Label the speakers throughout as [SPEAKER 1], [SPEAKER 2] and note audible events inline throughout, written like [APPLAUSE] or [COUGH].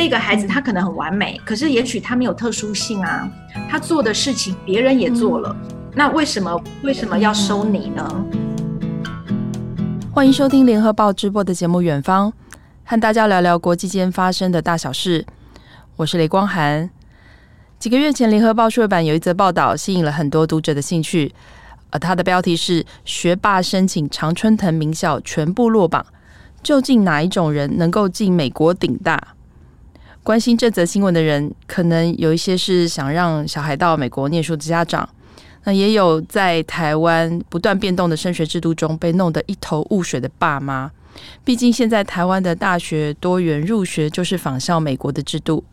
[SPEAKER 1] 这个孩子他可能很完美，可是也许他没有特殊性啊，他做的事情别人也做了，那为什么为什么要收你呢？
[SPEAKER 2] 欢迎收听联合报直播的节目《远方》，和大家聊聊国际间发生的大小事。我是雷光涵。几个月前，联合报数位版有一则报道吸引了很多读者的兴趣，而它的标题是“学霸申请常春藤名校全部落榜”。究竟哪一种人能够进美国顶大？关心这则新闻的人，可能有一些是想让小孩到美国念书的家长，那也有在台湾不断变动的升学制度中被弄得一头雾水的爸妈。毕竟现在台湾的大学多元入学就是仿效美国的制度。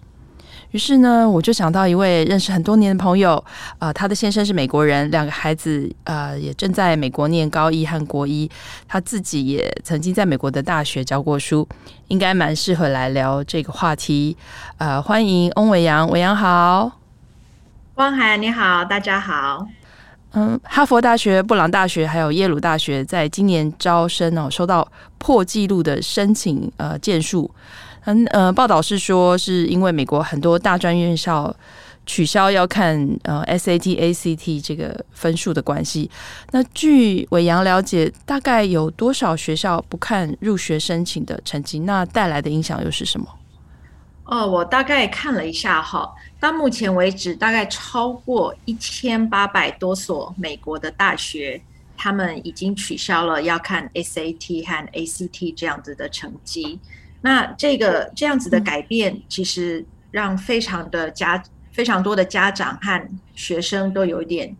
[SPEAKER 2] 于是呢，我就想到一位认识很多年的朋友，啊、呃，他的先生是美国人，两个孩子呃也正在美国念高一和国一，他自己也曾经在美国的大学教过书，应该蛮适合来聊这个话题。呃，欢迎翁伟阳，伟阳好，
[SPEAKER 1] 汪涵你好，大家好。
[SPEAKER 2] 嗯，哈佛大学、布朗大学还有耶鲁大学在今年招生哦，收到破纪录的申请呃件数。嗯呃，报道是说，是因为美国很多大专院校取消要看呃 SAT、ACT 这个分数的关系。那据伟阳了解，大概有多少学校不看入学申请的成绩？那带来的影响又是什么？
[SPEAKER 1] 哦，我大概看了一下哈，到目前为止，大概超过一千八百多所美国的大学，他们已经取消了要看 SAT 和 ACT 这样子的成绩。那这个这样子的改变，其实让非常的家非常多的家长和学生都有一点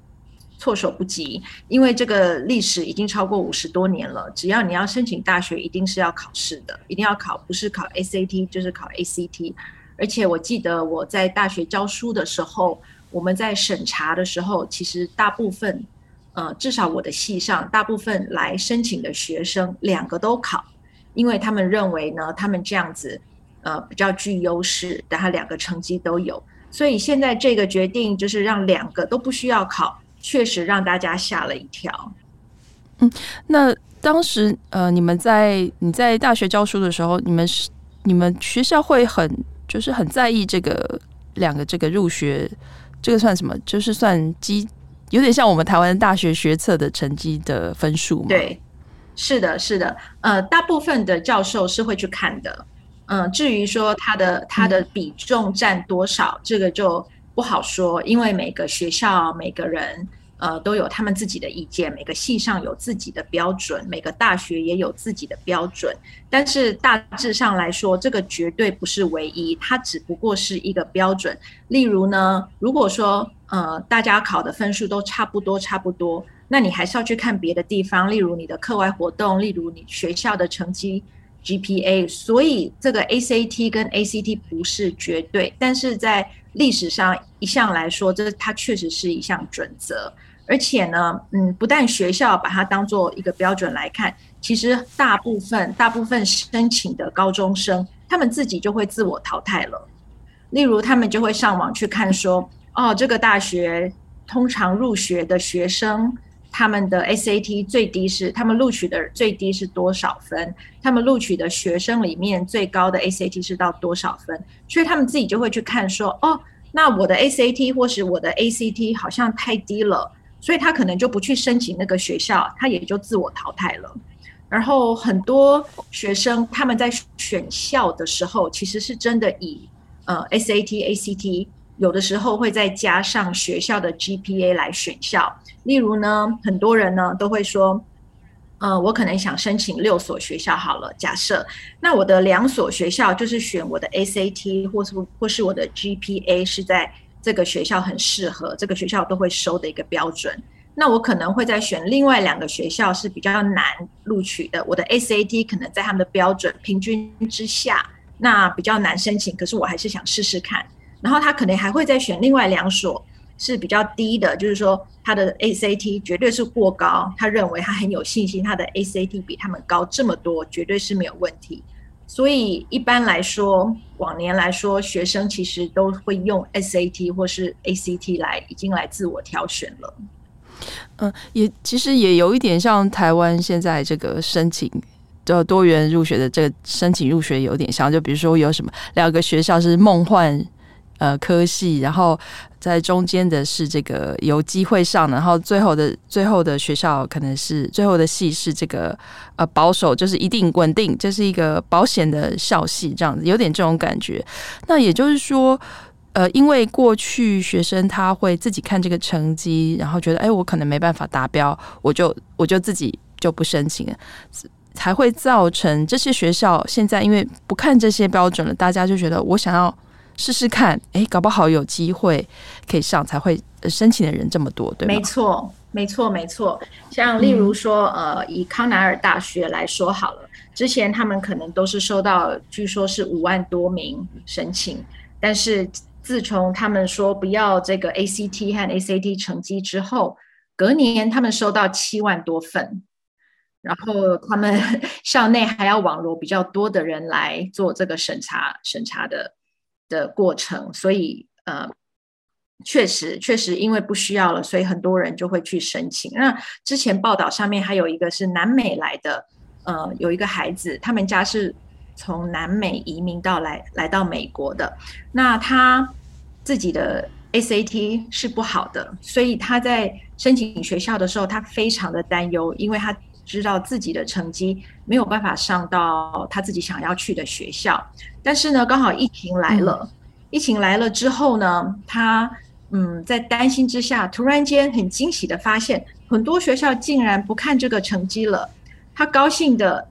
[SPEAKER 1] 措手不及，因为这个历史已经超过五十多年了。只要你要申请大学，一定是要考试的，一定要考，不是考 SAT 就是考 ACT。而且我记得我在大学教书的时候，我们在审查的时候，其实大部分，呃，至少我的系上大部分来申请的学生，两个都考。因为他们认为呢，他们这样子，呃，比较具优势，但他两个成绩都有，所以现在这个决定就是让两个都不需要考，确实让大家吓了一跳。
[SPEAKER 2] 嗯，那当时呃，你们在你在大学教书的时候，你们是你们学校会很就是很在意这个两个这个入学，这个算什么？就是算基，有点像我们台湾大学学测的成绩的分数嘛？
[SPEAKER 1] 对。是的，是的，呃，大部分的教授是会去看的，嗯、呃，至于说他的他的比重占多少，这个就不好说，因为每个学校每个人呃都有他们自己的意见，每个系上有自己的标准，每个大学也有自己的标准，但是大致上来说，这个绝对不是唯一，它只不过是一个标准。例如呢，如果说呃大家考的分数都差不多，差不多。那你还是要去看别的地方，例如你的课外活动，例如你学校的成绩 GPA。所以这个 ACT 跟 ACT 不是绝对，但是在历史上一向来说，这它确实是一项准则。而且呢，嗯，不但学校把它当做一个标准来看，其实大部分大部分申请的高中生，他们自己就会自我淘汰了。例如，他们就会上网去看说，哦，这个大学通常入学的学生。他们的 SAT 最低是，他们录取的最低是多少分？他们录取的学生里面最高的 SAT 是到多少分？所以他们自己就会去看说，哦，那我的 SAT 或是我的 ACT 好像太低了，所以他可能就不去申请那个学校，他也就自我淘汰了。然后很多学生他们在选校的时候，其实是真的以呃 SAT、ACT。有的时候会再加上学校的 GPA 来选校，例如呢，很多人呢都会说，呃，我可能想申请六所学校好了，假设，那我的两所学校就是选我的 SAT 或是或是我的 GPA 是在这个学校很适合，这个学校都会收的一个标准，那我可能会再选另外两个学校是比较难录取的，我的 SAT 可能在他们的标准平均之下，那比较难申请，可是我还是想试试看。然后他可能还会再选另外两所是比较低的，就是说他的 ACT 绝对是过高，他认为他很有信心，他的 ACT 比他们高这么多，绝对是没有问题。所以一般来说，往年来说，学生其实都会用 SAT 或是 ACT 来已经来自我挑选了。
[SPEAKER 2] 嗯，也其实也有一点像台湾现在这个申请就多元入学的这个申请入学有点像，就比如说有什么两个学校是梦幻呃科系，然后在中间的是这个有机会上，然后最后的最后的学校可能是最后的系是这个呃保守，就是一定稳定，这是一个保险的校系，这样子有点这种感觉。那也就是说，呃，因为过去学生他会自己看这个成绩，然后觉得哎，我可能没办法达标，我就我就自己就不申请了。才会造成这些学校现在因为不看这些标准了，大家就觉得我想要试试看，哎，搞不好有机会可以上，才会申请的人这么多，对吗？
[SPEAKER 1] 没错，没错，没错。像例如说，嗯、呃，以康奈尔大学来说好了，之前他们可能都是收到，据说是五万多名申请，但是自从他们说不要这个 ACT 和 ACT 成绩之后，隔年他们收到七万多份。然后他们 [LAUGHS] 校内还要网罗比较多的人来做这个审查审查的的过程，所以呃，确实确实因为不需要了，所以很多人就会去申请。那之前报道上面还有一个是南美来的，呃，有一个孩子，他们家是从南美移民到来来到美国的，那他自己的 SAT 是不好的，所以他在申请学校的时候，他非常的担忧，因为他。知道自己的成绩没有办法上到他自己想要去的学校，但是呢，刚好疫情来了，嗯、疫情来了之后呢，他嗯在担心之下，突然间很惊喜的发现，很多学校竟然不看这个成绩了，他高兴的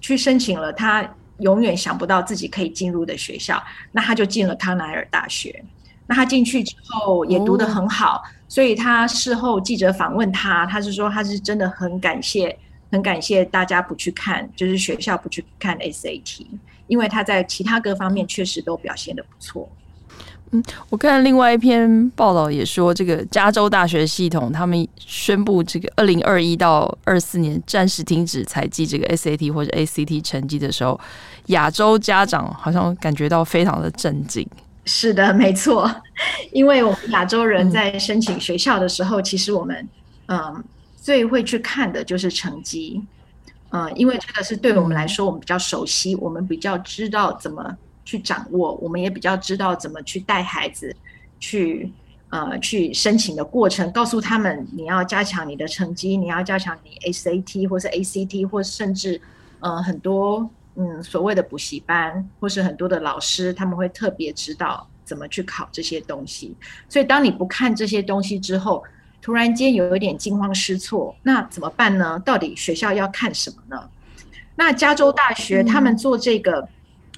[SPEAKER 1] 去申请了他永远想不到自己可以进入的学校，那他就进了康奈尔大学。那他进去之后也读得很好，哦，所以他事后记者访问他，他是说他是真的很感谢，很感谢大家不去看，就是学校不去看 SAT，因为他在其他各方面确实都表现得不错。
[SPEAKER 2] 嗯，我看另外一篇报道也说，这个加州大学系统他们宣布，这个二零二一到二四年暂时停止采集这个 SAT 或者 ACT 成绩的时候，亚洲家长好像感觉到非常的震惊。
[SPEAKER 1] 是的，没错，因为我们亚洲人在申请学校的时候，嗯、其实我们嗯最会去看的就是成绩，嗯，因为这个是对我们来说，我们比较熟悉，我们比较知道怎么去掌握，我们也比较知道怎么去带孩子去呃去申请的过程，告诉他们你要加强你的成绩，你要加强你 SAT 或是 ACT 或甚至呃很多。嗯，所谓的补习班或是很多的老师，他们会特别知道怎么去考这些东西。所以，当你不看这些东西之后，突然间有一点惊慌失措，那怎么办呢？到底学校要看什么呢？那加州大学他们做这个、嗯、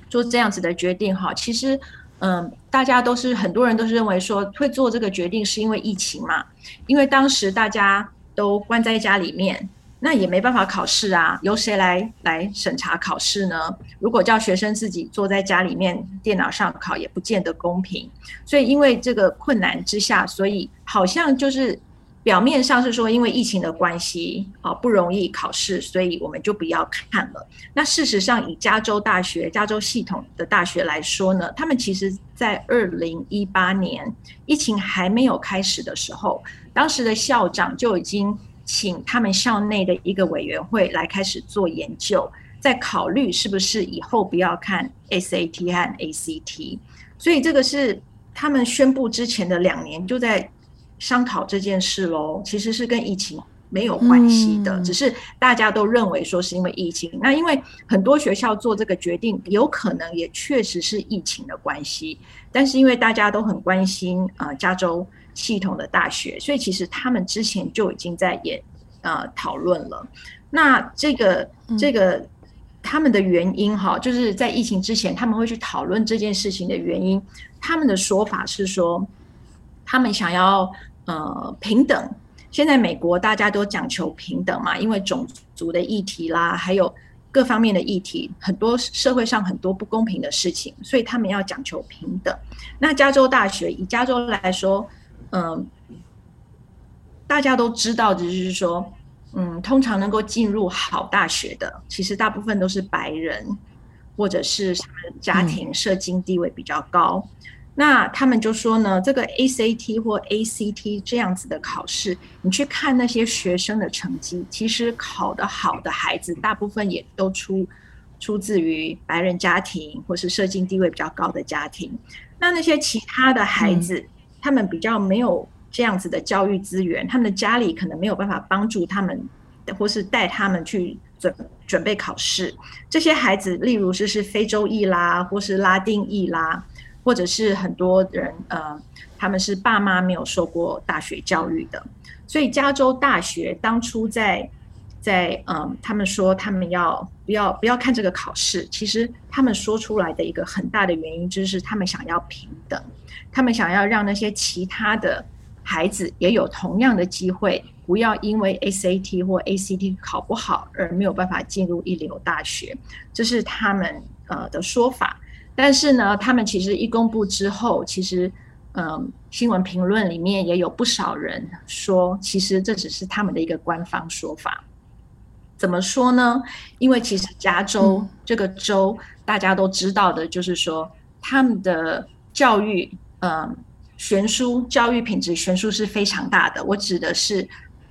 [SPEAKER 1] 做这样子的决定，哈，其实，嗯，大家都是很多人都是认为说会做这个决定是因为疫情嘛，因为当时大家都关在家里面。那也没办法考试啊，由谁来来审查考试呢？如果叫学生自己坐在家里面电脑上考，也不见得公平。所以因为这个困难之下，所以好像就是表面上是说因为疫情的关系啊，不容易考试，所以我们就不要看了。那事实上，以加州大学、加州系统的大学来说呢，他们其实在二零一八年疫情还没有开始的时候，当时的校长就已经。请他们校内的一个委员会来开始做研究，再考虑是不是以后不要看 SAT 和 ACT。所以这个是他们宣布之前的两年就在商讨这件事喽。其实是跟疫情没有关系的，只是大家都认为说是因为疫情。那因为很多学校做这个决定，有可能也确实是疫情的关系。但是因为大家都很关心啊，加州。系统的大学，所以其实他们之前就已经在演呃讨论了。那这个这个他们的原因哈，就是在疫情之前他们会去讨论这件事情的原因。他们的说法是说，他们想要呃平等。现在美国大家都讲求平等嘛，因为种族的议题啦，还有各方面的议题，很多社会上很多不公平的事情，所以他们要讲求平等。那加州大学以加州来说。嗯，大家都知道就是说，嗯，通常能够进入好大学的，其实大部分都是白人，或者是家庭社经地位比较高。那他们就说呢，这个 SAT 或 ACT 这样子的考试，你去看那些学生的成绩，其实考得好的孩子，大部分也都出出自于白人家庭或是社经地位比较高的家庭。那那些其他的孩子，他们比较没有这样子的教育资源，他们的家里可能没有办法帮助他们，或是带他们去准准备考试。这些孩子，例如是是非洲裔啦，或是拉丁裔啦。或者是很多人，呃，他们是爸妈没有受过大学教育的，所以加州大学当初在在，嗯、他们说他们要不要不要看这个考试，其实他们说出来的一个很大的原因就是他们想要平等，他们想要让那些其他的孩子也有同样的机会，不要因为 SAT 或 ACT 考不好而没有办法进入一流大学，这是他们呃的说法。但是呢，他们其实一公布之后，其实，嗯，新闻评论里面也有不少人说，其实这只是他们的一个官方说法。怎么说呢？因为其实加州这个州大家都知道的，就是说他们的教育，嗯，悬殊，教育品质悬殊是非常大的。我指的是，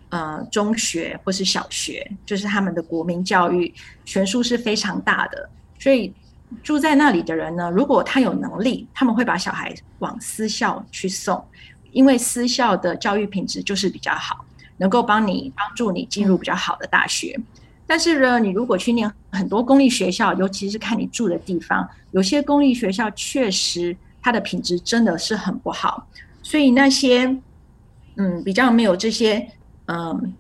[SPEAKER 1] 呃，中学或是小学，就是他们的国民教育悬殊是非常大的，所以。住在那里的人呢，如果他有能力，他们会把小孩往私校去送，因为私校的教育品质就是比较好，能够帮你帮助你进入比较好的大学。但是呢，你如果去念很多公立学校，尤其是看你住的地方，有些公立学校确实它的品质真的是很不好，所以那些嗯比较没有这些嗯。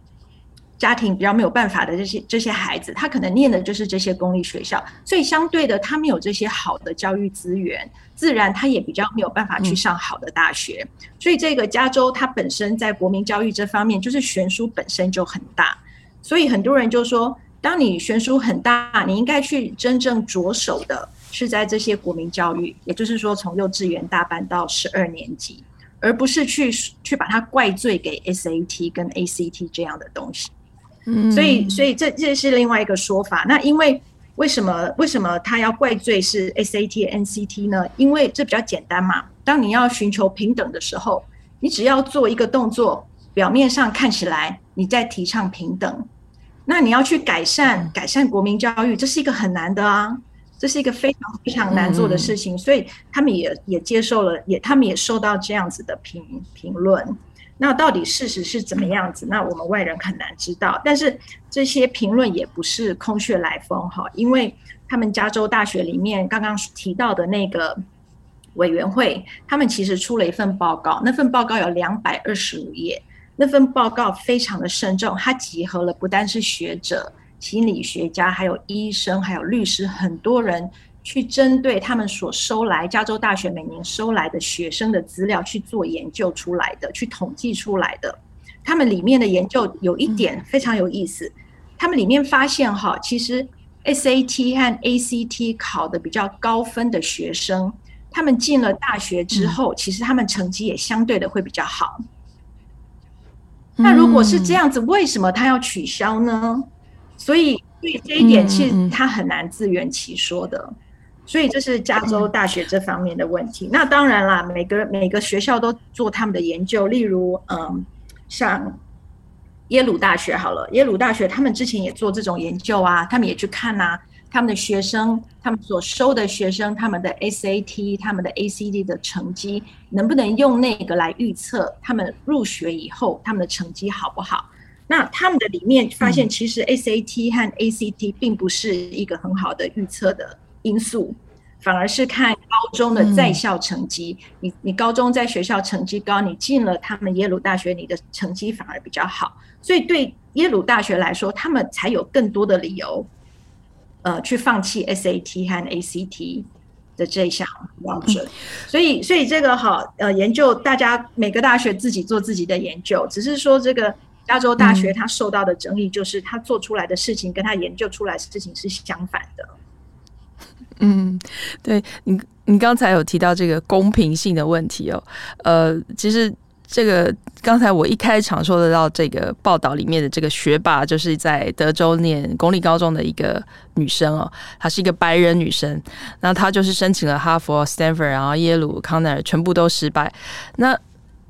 [SPEAKER 1] 家庭比较没有办法的这些这些孩子，他可能念的就是这些公立学校，所以相对的，他没有这些好的教育资源，自然他也比较没有办法去上好的大学。所以这个加州它本身在国民教育这方面，就是悬殊本身就很大。所以很多人就说，当你悬殊很大，你应该去真正着手的是在这些国民教育，也就是说从幼稚园大班到十二年级，而不是去去把它怪罪给 SAT 跟 ACT 这样的东西。嗯所以，所以这这是另外一个说法。那因为为什么为什么他要怪罪是 SAT、NCT 呢？因为这比较简单嘛。当你要寻求平等的时候，你只要做一个动作，表面上看起来你在提倡平等，那你要去改善改善国民教育，这是一个很难的啊，这是一个非常非常难做的事情。所以他们也也接受了，也他们也受到这样子的评评论。那到底事实是怎么样子？那我们外人很难知道。但是这些评论也不是空穴来风哈，因为他们加州大学里面刚刚提到的那个委员会，他们其实出了一份报告，那份报告有两百二十五页，那份报告非常的慎重，它集合了不单是学者、心理学家，还有医生，还有律师，很多人。去针对他们所收来加州大学每年收来的学生的资料去做研究出来的，去统计出来的。他们里面的研究有一点非常有意思，他们里面发现哈，其实 SAT 和 ACT 考的比较高分的学生，他们进了大学之后，其实他们成绩也相对的会比较好。那如果是这样子，为什么他要取消呢？所以，所以这一点其实他很难自圆其说的。所以这是加州大学这方面的问题。那当然啦，每个每个学校都做他们的研究。例如，嗯，像耶鲁大学好了，耶鲁大学他们之前也做这种研究啊，他们也去看呐、啊，他们的学生，他们所收的学生，他们的 SAT、他们的 ACT 的成绩，能不能用那个来预测他们入学以后他们的成绩好不好？那他们的里面发现，其实 SAT 和 ACT 并不是一个很好的预测的。因素反而是看高中的在校成绩，你你高中在学校成绩高，你进了他们耶鲁大学，你的成绩反而比较好，所以对耶鲁大学来说，他们才有更多的理由，呃，去放弃 SAT 和 ACT 的这一项标准。所以，所以这个哈，呃，研究大家每个大学自己做自己的研究，只是说这个加州大学它受到的争议，就是他做出来的事情跟他研究出来的事情是相反的。
[SPEAKER 2] 嗯，对你，你刚才有提到这个公平性的问题哦。呃，其实这个刚才我一开场说得到这个报道里面的这个学霸，就是在德州念公立高中的一个女生哦，她是一个白人女生，那她就是申请了哈佛、Stanford，然后耶鲁、康奈尔全部都失败。那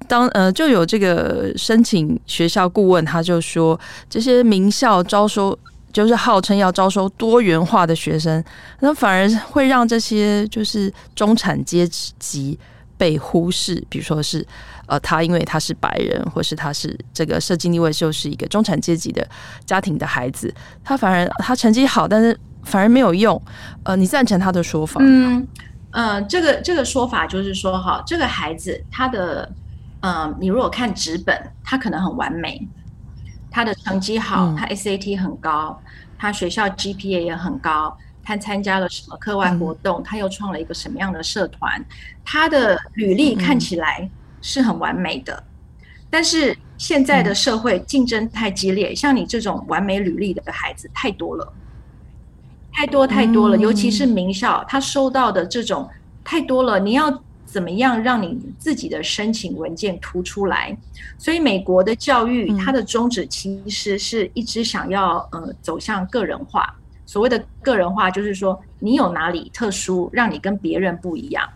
[SPEAKER 2] 当呃就有这个申请学校顾问，他就说这些名校招收。就是号称要招收多元化的学生，那反而会让这些就是中产阶级被忽视。比如说是呃，他因为他是白人，或是他是这个社经地位就是一个中产阶级的家庭的孩子，他反而他成绩好，但是反而没有用。呃，你赞成他的说法？
[SPEAKER 1] 嗯呃，这个这个说法就是说哈，这个孩子他的呃，你如果看纸本，他可能很完美。他的成绩好，他 SAT 很高，嗯、他学校 GPA 也很高，他参加了什么课外活动，嗯、他又创了一个什么样的社团，他的履历看起来是很完美的。嗯、但是现在的社会竞争太激烈，嗯、像你这种完美履历的孩子太多了，太多太多了，嗯、尤其是名校，他收到的这种太多了，你要。怎么样让你自己的申请文件突出来？所以美国的教育，它的宗旨其实是一直想要呃走向个人化。所谓的个人化，就是说你有哪里特殊，让你跟别人不一样。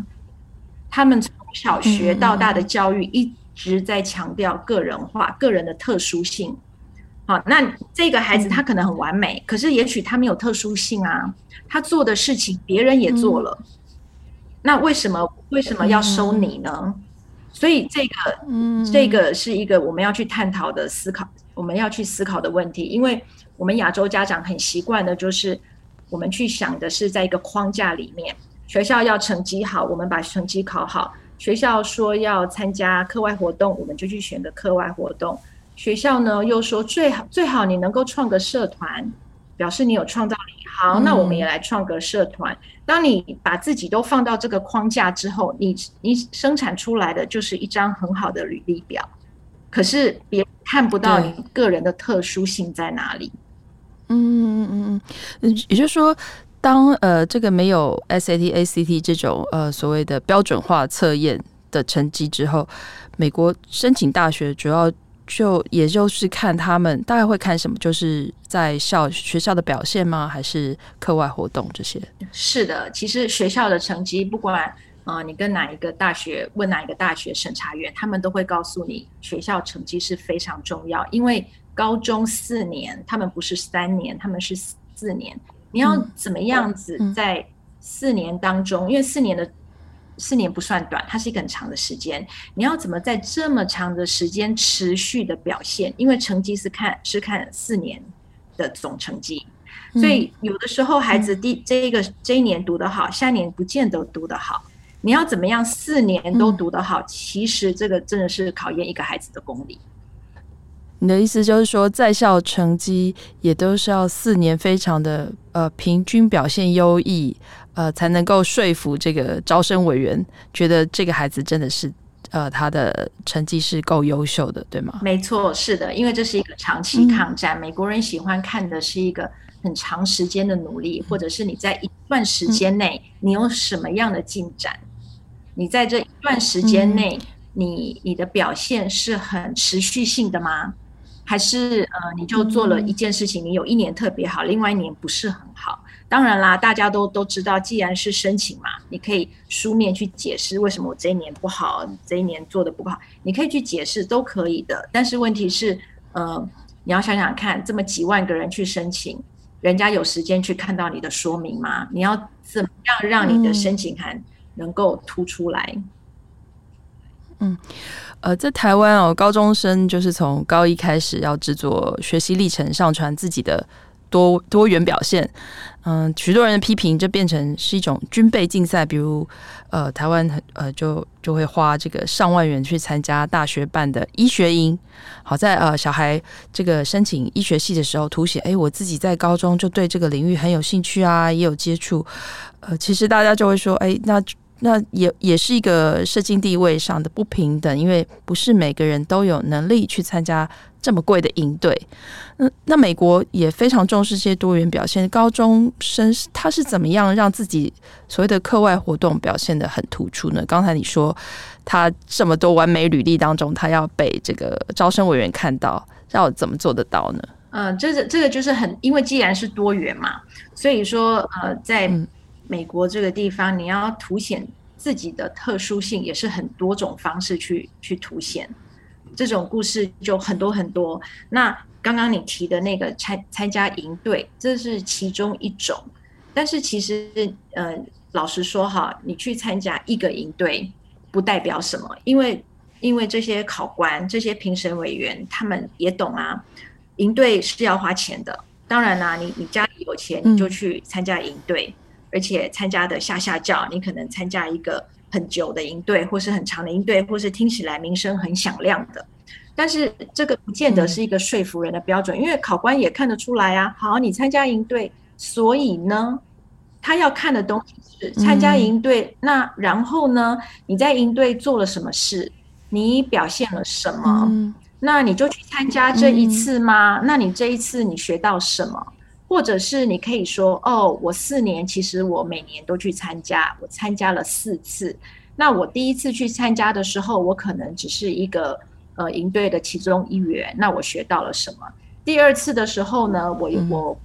[SPEAKER 1] 他们从小学到大的教育一直在强调个人化，个人的特殊性。好，那这个孩子他可能很完美，可是也许他没有特殊性啊，他做的事情别人也做了。那为什么为什么要收你呢？嗯、所以这个，嗯，这个是一个我们要去探讨的思考，我们要去思考的问题。因为我们亚洲家长很习惯的，就是我们去想的是在一个框架里面，学校要成绩好，我们把成绩考好；学校说要参加课外活动，我们就去选个课外活动；学校呢又说最好最好你能够创个社团。表示你有创造力，好，那我们也来创个社团。嗯、当你把自己都放到这个框架之后，你你生产出来的就是一张很好的履历表，可是别人看不到你个人的特殊性在哪里。
[SPEAKER 2] 嗯嗯嗯，也就是说，当呃这个没有 SAT、ACT 这种呃所谓的标准化测验的成绩之后，美国申请大学主要。就也就是看他们大概会看什么，就是在校学校的表现吗？还是课外活动这些？
[SPEAKER 1] 是的，其实学校的成绩，不管啊、呃，你跟哪一个大学问哪一个大学审查员，他们都会告诉你，学校成绩是非常重要。因为高中四年，他们不是三年，他们是四年。你要怎么样子在四年当中？嗯嗯、因为四年的。四年不算短，它是一个很长的时间。你要怎么在这么长的时间持续的表现？因为成绩是看是看四年的总成绩，所以有的时候孩子第这一个这一年读得好，下一年不见得读得好。你要怎么样四年都读得好？其实这个真的是考验一个孩子的功力。
[SPEAKER 2] 你的意思就是说，在校成绩也都是要四年非常的呃平均表现优异。呃，才能够说服这个招生委员觉得这个孩子真的是，呃，他的成绩是够优秀的，对吗？
[SPEAKER 1] 没错，是的，因为这是一个长期抗战。嗯、美国人喜欢看的是一个很长时间的努力，或者是你在一段时间内你有什么样的进展？嗯、你在这一段时间内，你你的表现是很持续性的吗？还是呃，你就做了一件事情，你有一年特别好，另外一年不是很好？当然啦，大家都都知道，既然是申请嘛，你可以书面去解释为什么我这一年不好，这一年做的不好，你可以去解释，都可以的。但是问题是，呃，你要想想看，这么几万个人去申请，人家有时间去看到你的说明吗？你要怎么样让你的申请函能够突出来？
[SPEAKER 2] 嗯，呃，在台湾哦，高中生就是从高一开始要制作学习历程，上传自己的。多多元表现，嗯，许多人的批评，就变成是一种军备竞赛。比如，呃，台湾呃就就会花这个上万元去参加大学办的医学营。好在呃小孩这个申请医学系的时候，凸显哎，我自己在高中就对这个领域很有兴趣啊，也有接触。呃，其实大家就会说，哎，那那也也是一个社经地位上的不平等，因为不是每个人都有能力去参加。这么贵的营队。那那美国也非常重视这些多元表现，高中生他是怎么样让自己所谓的课外活动表现得很突出呢？刚才你说他这么多完美履历当中，他要被这个招生委员看到，要怎么做得到呢？
[SPEAKER 1] 嗯、呃，这个这个就是很，因为既然是多元嘛，所以说呃，在美国这个地方，你要凸显自己的特殊性，也是很多种方式去去凸显。这种故事就很多很多。那刚刚你提的那个参参加营队，这是其中一种。但是其实呃，老实说哈，你去参加一个营队，不代表什么，因为因为这些考官、这些评审委员，他们也懂啊。营队是要花钱的，当然啦，你你家里有钱，你就去参加营队，嗯、而且参加的下下教，你可能参加一个很久的营队，或是很长的营队，或是听起来名声很响亮的。但是这个不见得是一个说服人的标准，嗯、因为考官也看得出来啊。好，你参加营队，所以呢，他要看的东西是参加营队，嗯、那然后呢，你在营队做了什么事？你表现了什么？嗯那你就去参加这一次吗？嗯、那你这一次你学到什么？或者是你可以说，哦，我四年其实我每年都去参加，我参加了四次。那我第一次去参加的时候，我可能只是一个呃营队的其中一员。那我学到了什么？第二次的时候呢，我我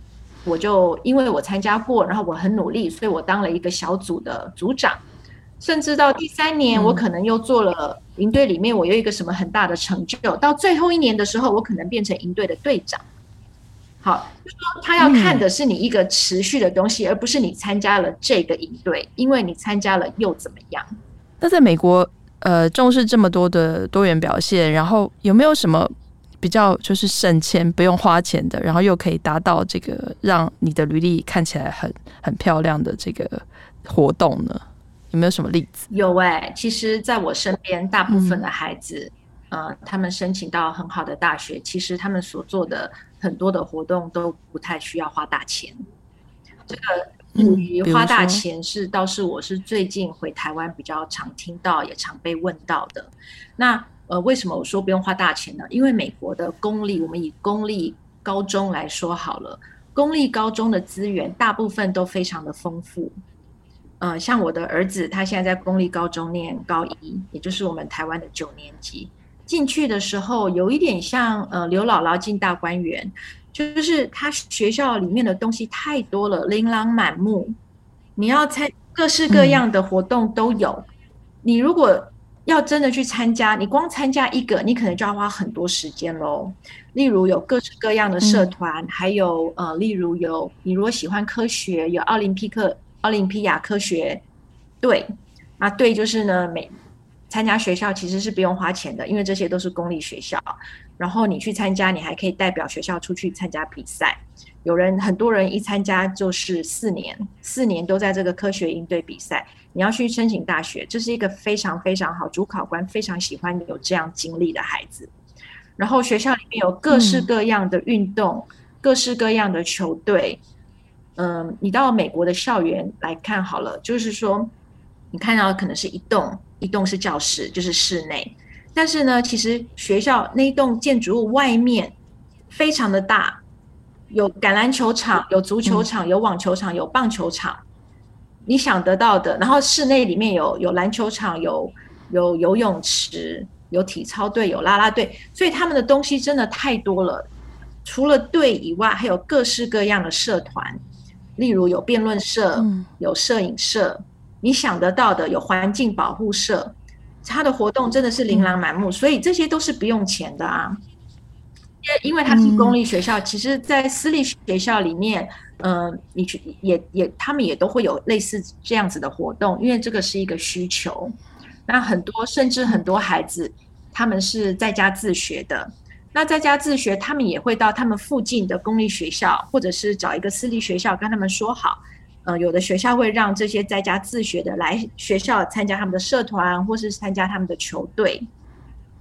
[SPEAKER 1] 我就因为我参加过，然后我很努力，所以我当了一个小组的组长。甚至到第三年，我可能又做了营队里面，我有一个什么很大的成就。到最后一年的时候，我可能变成营队的队长。好，就说他要看的是你一个持续的东西，而不是你参加了这个营队，因为你参加了又怎么样？
[SPEAKER 2] 那在美国，呃，重视这么多的多元表现，然后有没有什么比较就是省钱不用花钱的，然后又可以达到这个让你的履历看起来很很漂亮的这个活动呢？有没有什么例子？
[SPEAKER 1] 有哎、欸，其实在我身边，大部分的孩子，嗯、呃，他们申请到很好的大学，其实他们所做的很多的活动都不太需要花大钱。这个关于花大钱是倒是我是最近回台湾比较常听到，也常被问到的。那呃，为什么我说不用花大钱呢？因为美国的公立，我们以公立高中来说好了，公立高中的资源大部分都非常的丰富。呃，像我的儿子，他现在在公立高中念高一，也就是我们台湾的九年级。进去的时候，有一点像呃刘姥姥进大观园，就是他学校里面的东西太多了，琳琅满目。你要参各式各样的活动都有。嗯、你如果要真的去参加，你光参加一个，你可能就要花很多时间喽。例如有各式各样的社团，嗯、还有呃，例如有你如果喜欢科学，有奥林匹克。奥林匹亚科学队，啊队就是呢，每参加学校其实是不用花钱的，因为这些都是公立学校。然后你去参加，你还可以代表学校出去参加比赛。有人很多人一参加就是四年，四年都在这个科学应对比赛。你要去申请大学，这是一个非常非常好，主考官非常喜欢有这样经历的孩子。然后学校里面有各式各样的运动，嗯、各式各样的球队。嗯，你到美国的校园来看好了，就是说，你看到的可能是一栋，一栋是教室，就是室内。但是呢，其实学校那一栋建筑物外面非常的大，有橄榄球场，有足球场，有网球场，有棒球场，你想得到的。然后室内里面有有篮球场，有有游泳池，有体操队，有啦啦队，所以他们的东西真的太多了。除了队以外，还有各式各样的社团。例如有辩论社，有摄影社，嗯、你想得到的有环境保护社，他的活动真的是琳琅满目，嗯、所以这些都是不用钱的啊。因因为他是公立学校，嗯、其实，在私立学校里面，嗯、呃，你去也也，他们也都会有类似这样子的活动，因为这个是一个需求。那很多甚至很多孩子，他们是在家自学的。那在家自学，他们也会到他们附近的公立学校，或者是找一个私立学校跟他们说好。呃，有的学校会让这些在家自学的来学校参加他们的社团，或是参加他们的球队，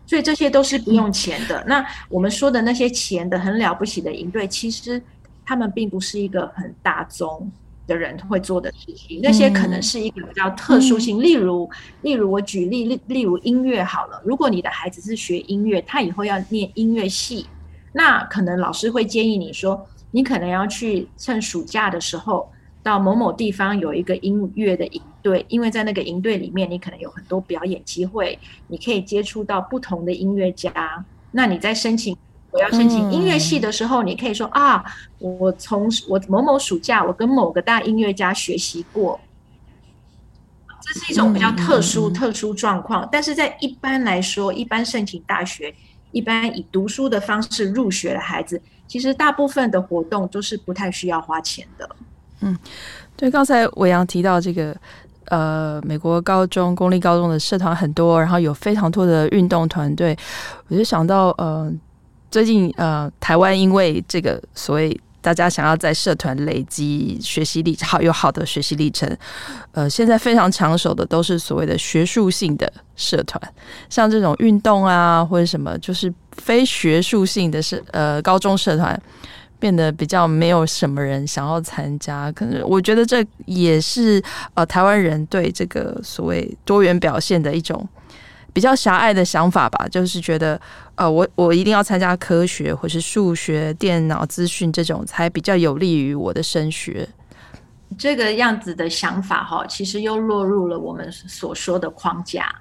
[SPEAKER 1] 所以这些都是不用钱的。那我们说的那些钱的很了不起的营队，其实他们并不是一个很大宗。的人会做的事情，那些可能是一个比较特殊性。嗯、例如，例如我举例例例如音乐好了，如果你的孩子是学音乐，他以后要念音乐系，那可能老师会建议你说，你可能要去趁暑假的时候到某某地方有一个音乐的营队，因为在那个营队里面，你可能有很多表演机会，你可以接触到不同的音乐家。那你在申请我要申请音乐系的时候，你可以说啊，我从我某某暑假我跟某个大音乐家学习过。这是一种比较特殊、特殊状况，但是在一般来说，一般申请大学，一般以读书的方式入学的孩子，其实大部分的活动都是不太需要花钱的。
[SPEAKER 2] 嗯，对，刚才伟阳提到这个，呃，美国高中公立高中的社团很多，然后有非常多的运动团队，我就想到，呃，最近呃，台湾因为这个所谓。大家想要在社团累积学习历好有好的学习历程，呃，现在非常抢手的都是所谓的学术性的社团，像这种运动啊或者什么，就是非学术性的社呃高中社团变得比较没有什么人想要参加。可能我觉得这也是呃台湾人对这个所谓多元表现的一种。比较狭隘的想法吧，就是觉得，呃，我我一定要参加科学或是数学、电脑资讯这种，才比较有利于我的升学。
[SPEAKER 1] 这个样子的想法哈，其实又落入了我们所说的框架，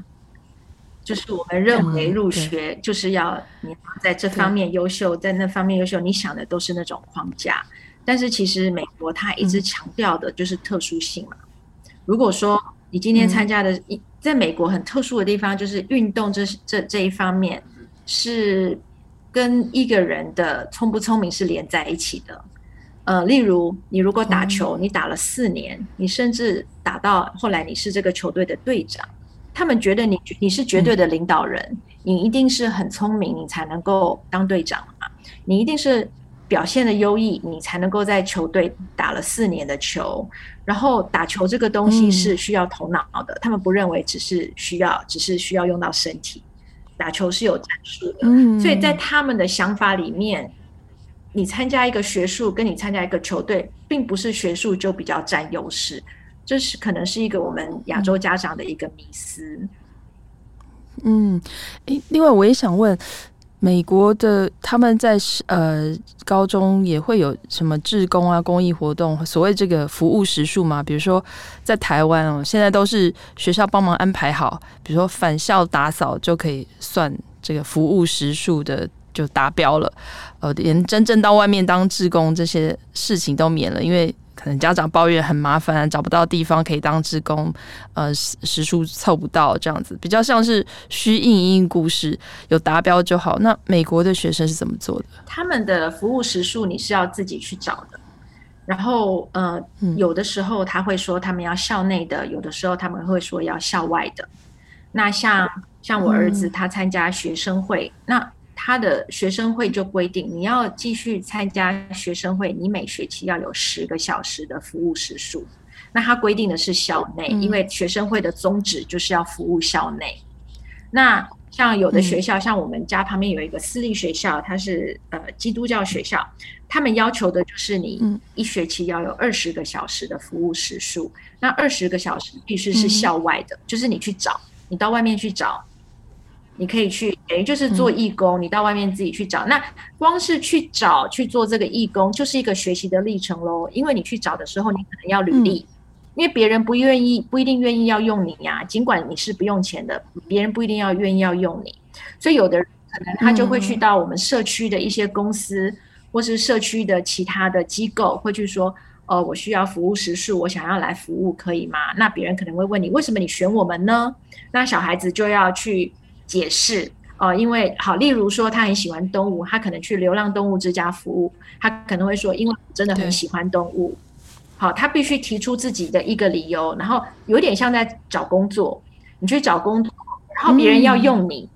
[SPEAKER 1] 就是我们认为入学就是要你在这方面优秀，在那方面优秀，你想的都是那种框架。但是其实美国它一直强调的就是特殊性嘛。如果说你今天参加的一在美国很特殊的地方，就是运动这这这一方面是跟一个人的聪不聪明是连在一起的。呃，例如你如果打球，你打了四年，你甚至打到后来你是这个球队的队长，他们觉得你你是绝对的领导人，你一定是很聪明，你才能够当队长嘛，你一定是。表现的优异，你才能够在球队打了四年的球。然后打球这个东西是需要头脑的，嗯、他们不认为只是需要，只是需要用到身体。打球是有战术的，嗯、所以在他们的想法里面，你参加一个学术，跟你参加一个球队，并不是学术就比较占优势。这是可能是一个我们亚洲家长的一个迷思。
[SPEAKER 2] 嗯，诶，另外我也想问。美国的他们在呃高中也会有什么志工啊、公益活动，所谓这个服务时数嘛？比如说在台湾哦，现在都是学校帮忙安排好，比如说返校打扫就可以算这个服务时数的就达标了，呃，连真正到外面当志工这些事情都免了，因为。可能家长抱怨很麻烦，找不到地方可以当职工，呃，时数凑不到这样子，比较像是虚应应故事，有达标就好。那美国的学生是怎么做的？
[SPEAKER 1] 他们的服务时数你是要自己去找的，然后呃，有的时候他会说他们要校内的，有的时候他们会说要校外的。那像像我儿子他参加学生会，嗯、那。他的学生会就规定，你要继续参加学生会，你每学期要有十个小时的服务时数。那他规定的是校内，因为学生会的宗旨就是要服务校内。那像有的学校，像我们家旁边有一个私立学校，它是呃基督教学校，他们要求的就是你一学期要有二十个小时的服务时数。那二十个小时必须是校外的，就是你去找，你到外面去找。你可以去，等于就是做义工，你到外面自己去找。嗯、那光是去找去做这个义工，就是一个学习的历程喽。因为你去找的时候，你可能要履历，嗯、因为别人不愿意，不一定愿意要用你呀、啊。尽管你是不用钱的，别人不一定要愿意要用你。所以有的人可能他就会去到我们社区的一些公司，嗯、或是社区的其他的机构，会去说：“哦，我需要服务时数，我想要来服务，可以吗？”那别人可能会问你：“为什么你选我们呢？”那小孩子就要去。解释哦，因为好，例如说他很喜欢动物，他可能去流浪动物之家服务，他可能会说，因为真的很喜欢动物。好，他必须提出自己的一个理由，然后有点像在找工作，你去找工作，然后别人要用你，嗯、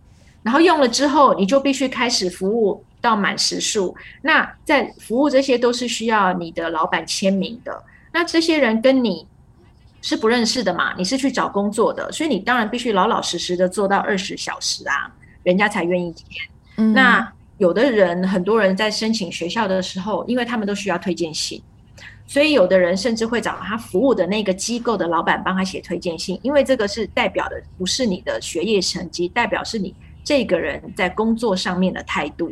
[SPEAKER 1] 然后用了之后，你就必须开始服务到满时数。那在服务这些都是需要你的老板签名的，那这些人跟你。是不认识的嘛？你是去找工作的，所以你当然必须老老实实的做到二十小时啊，人家才愿意那有的人，很多人在申请学校的时候，因为他们都需要推荐信，所以有的人甚至会找他服务的那个机构的老板帮他写推荐信，因为这个是代表的不是你的学业成绩，代表是你这个人在工作上面的态度。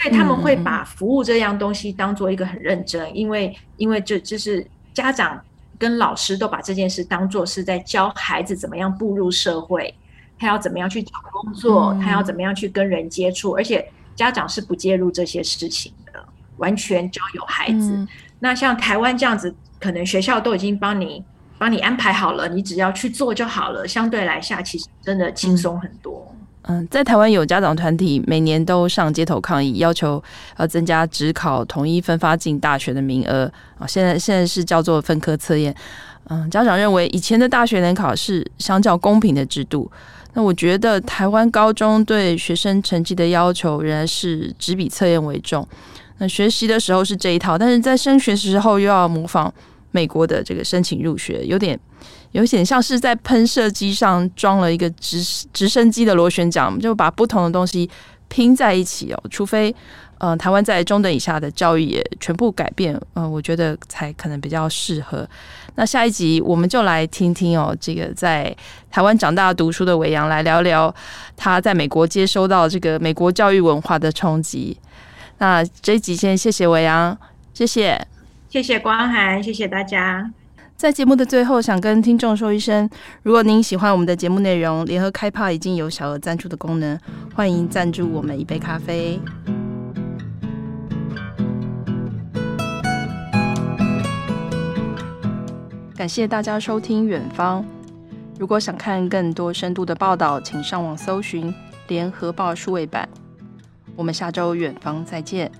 [SPEAKER 1] 所以他们会把服务这样东西当做一个很认真，因为因为这就是家长跟老师都把这件事当做是在教孩子怎么样步入社会，他要怎么样去找工作，他要怎么样去跟人接触，而且家长是不介入这些事情的，完全交由孩子。那像台湾这样子，可能学校都已经帮你帮你安排好了，你只要去做就好了，相对来下其实真的轻松很多。
[SPEAKER 2] 嗯，嗯在台湾有家长团体每年都上街头抗议，要求要增加只考统一分发进大学的名额啊。现在现在是叫做分科测验。嗯，家长认为以前的大学联考是相较公平的制度。那我觉得台湾高中对学生成绩的要求仍然是纸笔测验为重。那学习的时候是这一套，但是在升学时候又要模仿美国的这个申请入学，有点。有点像是在喷射机上装了一个直直升机的螺旋桨，就把不同的东西拼在一起哦。除非，呃，台湾在中等以下的教育也全部改变，呃，我觉得才可能比较适合。那下一集我们就来听听哦，这个在台湾长大读书的伟阳来聊聊他在美国接收到这个美国教育文化的冲击。那这一集先谢谢伟阳，谢谢，
[SPEAKER 1] 谢谢光涵，谢谢大家。
[SPEAKER 2] 在节目的最后，想跟听众说一声：如果您喜欢我们的节目内容，联合开帕已经有小额赞助的功能，欢迎赞助我们一杯咖啡。感谢大家收听《远方》。如果想看更多深度的报道，请上网搜寻《联合报数位版》。我们下周《远方》再见。